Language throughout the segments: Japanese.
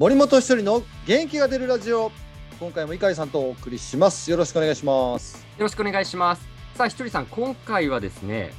森本一人の元気が出るラジオ。今回も井上さんとお送りします。よろしくお願いします。よろしくお願いします。さあひとりさん今回はですね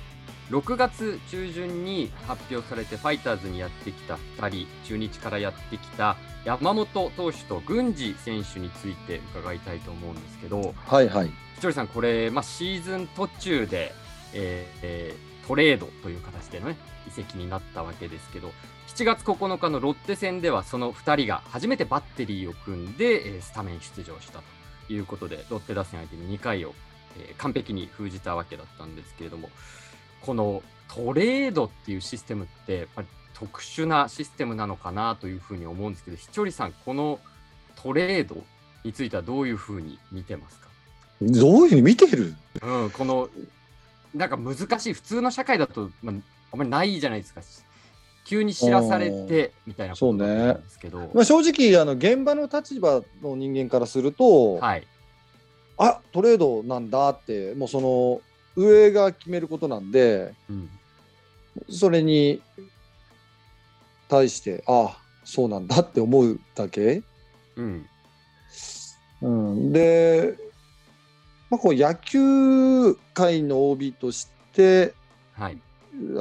6月中旬に発表されてファイターズにやってきた2人中日からやってきた山本投手と郡司選手について伺いたいと思うんですけどはいはい。ひとりさんこれ、まあ、シーズン途中で、えーえー、トレードという形での、ね、移籍になったわけですけど7月9日のロッテ戦ではその2人が初めてバッテリーを組んで、えー、スタメン出場したということでロッテ打線相手に2回を、えー、完璧に封じたわけだったんですけれどもこのトレードっていうシステムってやっぱり特殊なシステムなのかなというふうに思うんですけどひとりさんこのトレードについてはどういうふうに見てますか？どういうふうに見てる、うん、このなんか難しい普通の社会だと、まあ、あんまりないじゃないですか。急に知らされてみたいなことなんですけど、ね、まあ、正直あの現場の立場の人間からすると、はい、あトレードなんだってもうその上が決めることなんで、うん、それに対してあそうなんだって思うだけ、うん。うん、で、まあ、こう野球界の OB として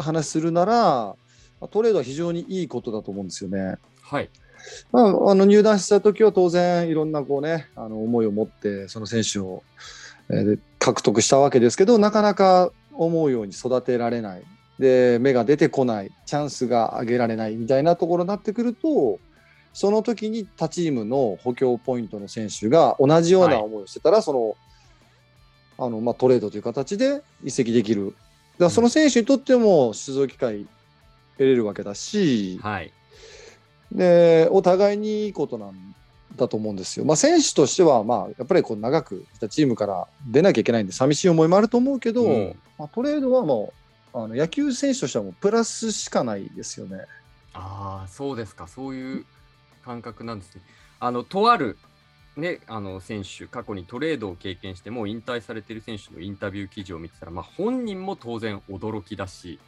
話するなら、はい、トレードは非常にいいことだと思うんですよね。はい。まあ、あの入団した時は当然いろんなこう、ね、あの思いを持ってその選手を、えー、獲得したわけですけどなかなか思うように育てられない。で芽が出てこない。チャンスが上げられない。みたいなところになってくるとその時に他チームの補強ポイントの選手が同じような思いをしてたら、はい、そのあの、まあ、トレードという形で移籍できるだその選手にとっても出場機会得れるわけだし、はい、でお互いにいいことなんだと思うんですよ。まあ、選手としては、まあ、やっぱりこう長くいたチームから出なきゃいけないんで寂しい思いもあると思うけど、うん、まあ、トレードはもうあの野球選手としてはもうプラスしかないですよね。ああそうですかそういう感覚なんですね。あのとあるね、あの選手、過去にトレードを経験しても引退されている選手のインタビュー記事を見てたら、まあ、本人も当然驚きだし、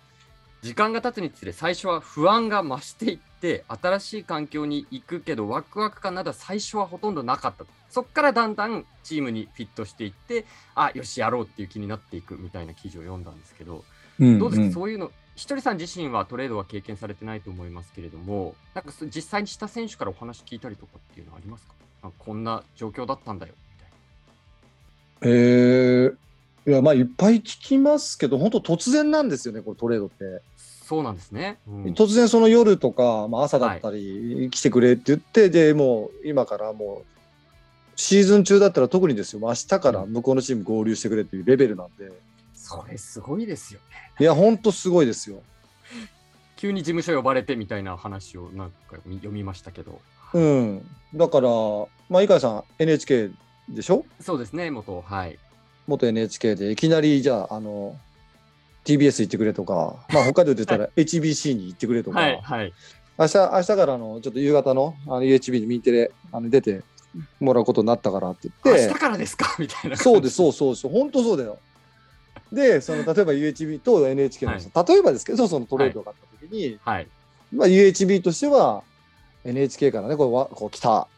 時間が経つにつれ最初は不安が増していって新しい環境に行くけどワクワク感など最初はほとんどなかったそこからだんだんチームにフィットしていってあよしやろうっていう気になっていくみたいな記事を読んだんですけど、うんうん、どうですか？そういうのひとりさん自身はトレードは経験されてないと思いますけれどもなんか実際にした選手からお話聞いたりとかっていうのはありますか？こんな状況だったんだよみたいな。えーいやまあいっぱい聞きますけど、本当突然なんですよね、これトレードって。そうなんですね、うん、突然その夜とか、まあ、朝だったり、はい、来てくれって言ってでもう今からもうシーズン中だったら特にですよ。明日から向こうのチーム合流してくれっていうレベルなんで、うん、それすごいですよね。いや本当すごいですよ。急に事務所呼ばれてみたいな話をなんか読みましたけどうん。だからまあ井川さん NHK でしょ？そうですね元はい。元 NHK でいきなりじゃああの TBS 行ってくれとか、まあ、北海道で言ったら HBC に行ってくれとか、はいはい、明日明日からのちょっと夕方のあの UHB にミンテレあの出てもらうことになったからって言って、明日からですか？みたいな。そうです、そうそうそう、本当そうだよ。で、その例えば UHB と NHK の、はい、例えばですけど、そのトレードがあった時に、はい、まあ、UHB としては NHK からね、こうわこう来た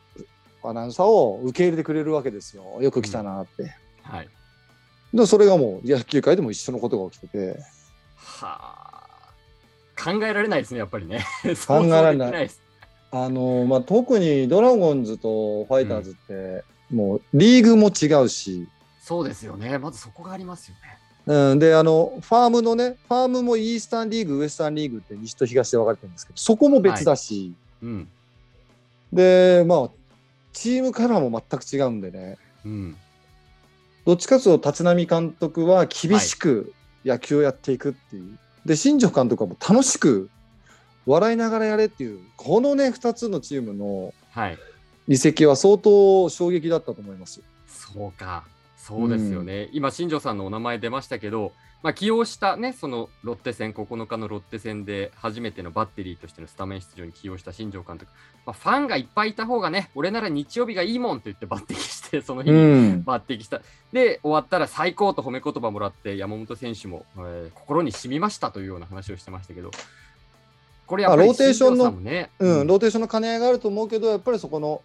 アナウンサーを受け入れてくれるわけですよ。よく来たなって。うん、はい。でそれがもう野球界でも一緒のことが起きてて。はあ。考えられないですね、やっぱりね。考えられない。あのまあ、特にドラゴンズとファイターズって、うん、もうリーグも違うし。そうですよね。まずそこがありますよね。うん、であのファームのねファームもイースタンリーグウエスタンリーグって西と東で分かれてるんですけどそこも別だし、はい、うん、でまあチームカラーも全く違うんでね、うん、どっちかというと立浪監督は厳しく野球をやっていくっていう、はい、で新庄監督はもう楽しく笑いながらやれっていうこのね2つのチームの移籍は相当衝撃だったと思います。そうか。そうですよね、うん、今、新庄さんのお名前出ましたけど、まあ、起用したね、そのロッテ戦、9日のロッテ戦で初めてのバッテリーとしてのスタメン出場に起用した新庄監督、まあ、ファンがいっぱいいた方がね、俺なら日曜日がいいもんと言って抜擢して、その日に抜擢した、うん、で、終わったら最高と褒め言葉もらって、山本選手も、えー、心に染みましたというような話をしてましたけど、これやっぱりローテーションのうん、ローテーションの兼ね合いがあると思うけど、やっぱりそこの、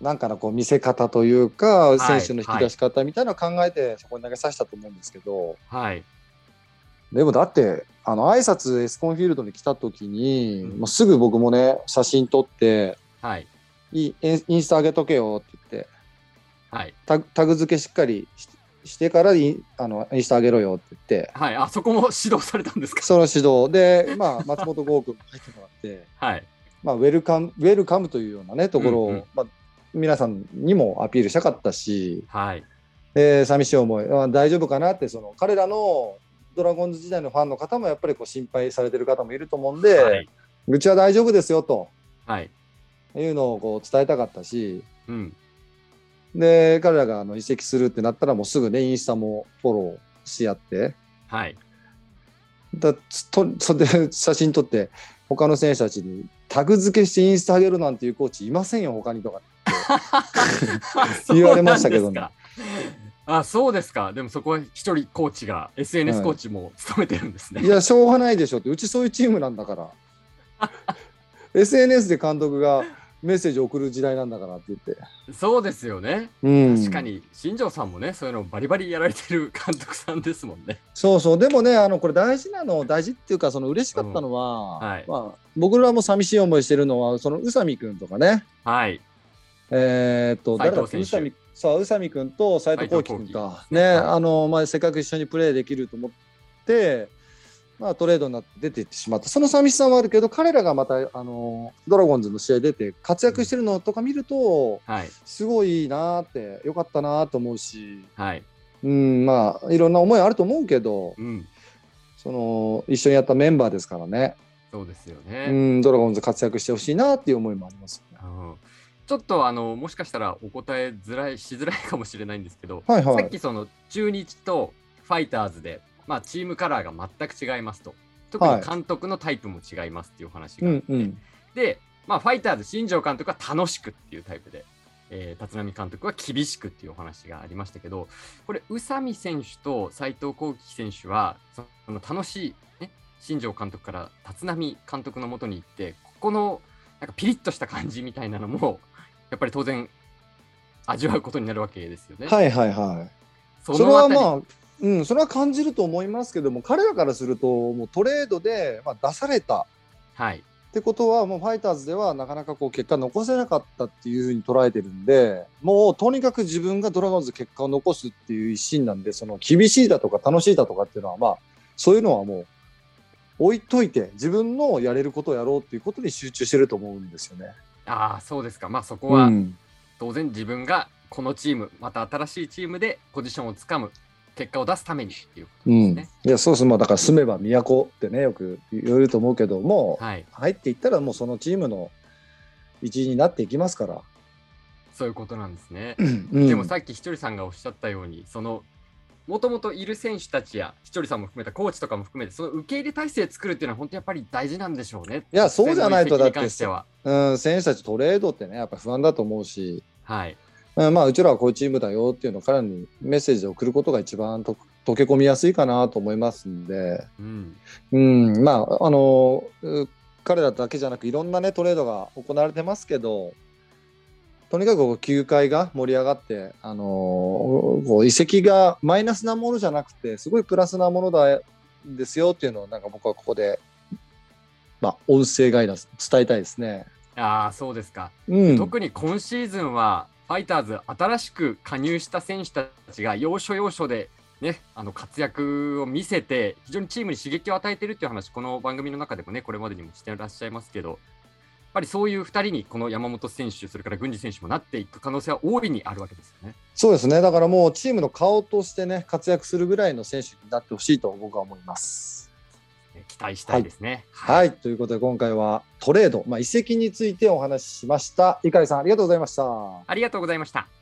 なんかのこう見せ方というか、い選手の引き出し方みたいなのを考えて、そこに投げさせたと思うんですけど、はい。でもだって、あの挨拶エスコンフィールドに来た時に、うんもうすぐ僕もね、写真撮って、はい。インスタ上げとけよって言って、はい。タグタグ付けしっかりししてからインあのインスタ上げろよって言って、はい。あそこも指導されたんですか？その指導で、まあ、松本剛君も入ってもらって、はい。まあ、ウェルカム、ウェルカムというようなね、ところを、うんうんまあ、皆さんにもアピールしたかったし、はい。で寂しい思い、まあ、大丈夫かなって、その彼らのドラゴンズ時代のファンの方もやっぱりこう心配されてる方もいると思うんで、はい。うちは大丈夫ですよとはい。いうのをこう伝えたかったし、うん。で、彼らがあの移籍するってなったら、もうすぐね、インスタもフォローし合って、はい。だつとそれで写真撮って、他の選手たちにタグ付けしてインスタ上げるなんていうコーチいませんよ、他にとか。言われましたけどね。あ、そうですか。でもそこは一人コーチが、SNS コーチも務めてるんですね。いや、しょうがないでしょって、うちそういうチームなんだから。SNS で監督がメッセージ送る時代なんだからって言って。そうですよね。うん、確か。に、新庄さんもね、そういうのバリバリやられてる監督さんですもんね。そうそう、でもね、あのこれ大事なの、大事っていうか、その嬉しかったのは、うんはいまあ、僕らも寂しい思いしてるのは、その宇佐美君とかね、はい。えーっと、斉誰だっけ？宇佐美そう宇佐美君と斉藤幸輝君か、ね、はいあの、まあ、せっかく一緒にプレーできると思って、まあ、トレードになって出ていってしまった。その寂しさはあるけど、彼らがまた、あの、ドラゴンズの試合出て活躍してるのとか見ると、はい。すごいいいなーって、よかったなーと思うし、はい。うん、まあ、いろんな思いあると思うけど、うん。その、一緒にやったメンバーですからね、そうですようね。ん、ドラゴンズ活躍してほしいなっていう思いもありますよね。うんちょっとあのもしかしたらお答えづらいしづらいかもしれないんですけど、はいはい。さっきその中日とファイターズで、まあ、チームカラーが全く違いますと。特に監督のタイプも違いますっていうお話があって、うんうん。で、まあ、ファイターズ新庄監督は楽しくっていうタイプで、えー立浪監督は厳しくっていうお話がありましたけどこれ宇佐美選手と斉藤幸輝選手はその楽しい、ね、新庄監督から立浪監督のもとに行ってここのなんかピリッとした感じみたいなのもやっぱり当然味わうことになるわけですよね。はいはいはい。そそれはまあ、うん、それは感じると思いますけども、彼らからすると、もうトレードで、まあ、出されたはいってことは、もうファイターズではなかなかこう結果残せなかったっていうふうに捉えてるんで、もうとにかく自分がドラゴンズ結果を残すっていう一心なんで、その厳しいだとか楽しいだとかっていうのは、まあ、そういうのはもう置いといて、自分のやれることをやろうっていうことに集中してると思うんですよね。ああそうですかまあそこはうん、当然自分がこのチームまた新しいチームでポジションをつかむ結果を出すためにっていうことうん、ですね。いやそうです、まあ、だから住めば都ってね、よく言えると思うけども、はい入っていったらもうそのチームの一員になっていきますから。そういうことなんですね。うんでもさっきひとりさんがおっしゃったようにそのもともといる選手たちやひとりさんも含めたコーチとかも含めてその受け入れ体制作るっていうのは本当やっぱり大事なんでしょうね。いやそうじゃないと実際の移籍に関しては。うん、選手たちトレードってね、やっぱ不安だと思うし、はい。うんまあ、うちらはこういうチームだよっていうのを彼らにメッセージを送ることが一番と溶け込みやすいかなと思いますんで、うん。うん、まあ、あの、う彼らだけじゃなくいろんなね、トレードが行われてますけど、とにかく球界が盛り上がって、あのこう移籍がマイナスなものじゃなくて、すごいプラスなものだですよっていうのを、なんか僕はここで、まあ、音声ガイダンス伝えたいですね。ああそうですか。うん、特に今シーズンはファイターズ新しく加入した選手たちが要所要所でねあの活躍を見せて非常にチームに刺激を与えているっていう話この番組の中でもねこれまでにもしてらっしゃいますけどやっぱりそういう2人にこの山本選手それから郡司選手もなっていく可能性は大いにあるわけですよね。そうですね、だからもうチームの顔としてね、活躍するぐらいの選手になってほしいと僕は思います。期待したいですね。はい、ということで今回はトレード、まあ、移籍についてお話ししました。碇さんありがとうございました。ありがとうございました。